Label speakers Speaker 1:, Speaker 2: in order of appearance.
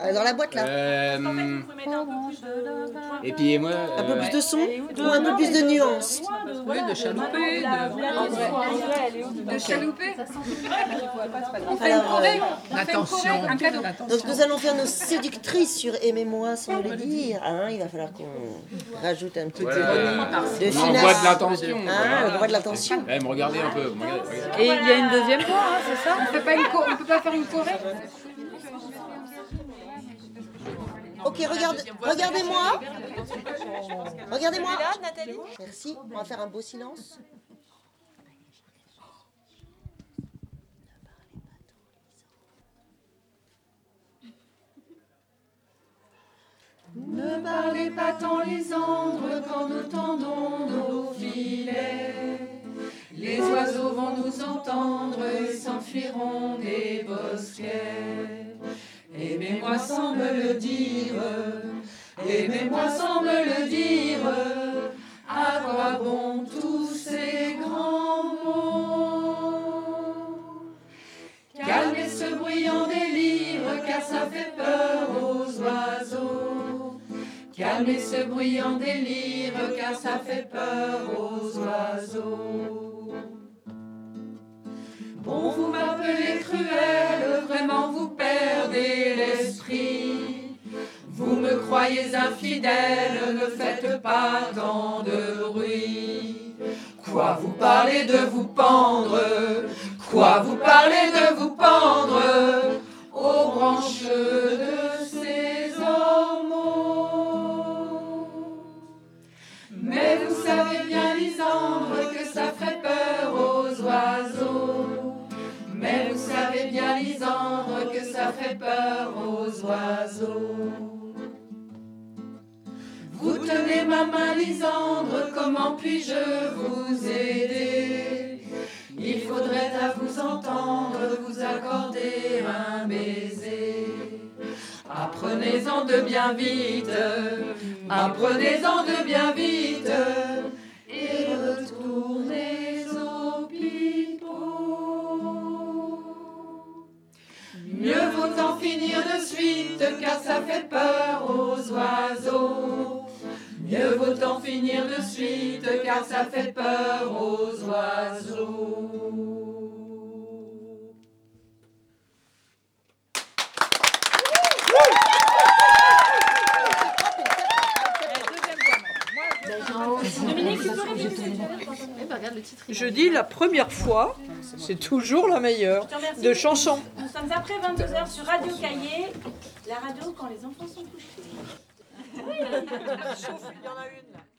Speaker 1: Ah, Dans la boîte là.
Speaker 2: Euh, et puis moi.
Speaker 1: Un peu
Speaker 2: euh,
Speaker 1: plus de son ou un peu plus de nuances
Speaker 3: Oui,
Speaker 4: de chalouper, de-
Speaker 5: De chalouper
Speaker 4: On fait une choré.
Speaker 1: euh,
Speaker 4: On un cadeau.
Speaker 1: Donc nous allons faire nos séductrices sur Aimez-moi sans le dire. hein. il va falloir qu'on rajoute un petit peu de
Speaker 2: On
Speaker 1: finesse.
Speaker 2: envoie de l'attention.
Speaker 1: Ah, on voit de l'attention.
Speaker 2: Eh, me regardez un peu.
Speaker 4: Et il y a une deuxième voix, hein, c'est ça?
Speaker 5: On on peut pas faire une choré?
Speaker 1: Ok, regarde, regardez-moi. Regardez-moi. Merci. On va faire un beau silence.
Speaker 5: Ne parlez pas tant les andres quand nous tendons nos filets. Les oiseaux vont nous entendre et s'enfuiront des. Aimez-moi sans me le dire, aimez-moi sans me le dire. À quoi bon tous ces grands mots? Calmez ce bruyant délire, car ça fait peur aux oiseaux. Calmez ce bruyant délire, car ça fait peur aux oiseaux. Vous me croyez infidèle, ne faites pas tant de bruit. Quoi vous parlez de vous pendre? Quoi vous parlez de vous pendre? Aux branches de ces ormeaux Mais vous savez bien, Lisandre, que ça ferait peur aux oiseaux. Mais vous savez bien, Lisandre, que ça ferait peur aux oiseaux. Comment puis-je vous aider? Il faudrait à vous entendre vous accorder un baiser. Apprenez-en de bien vite, apprenez-en de bien vite, et retournez au pipeau. Mieux vaut en finir de suite, car ça fait peur finir de suite, car ça fait peur aux oiseaux.
Speaker 4: Je dis la première fois, c'est toujours la meilleure, de chanson.
Speaker 3: Nous sommes après 22h sur Radio Cahier, la radio quand les enfants sont couchés.
Speaker 4: Sauf, il y en a une là.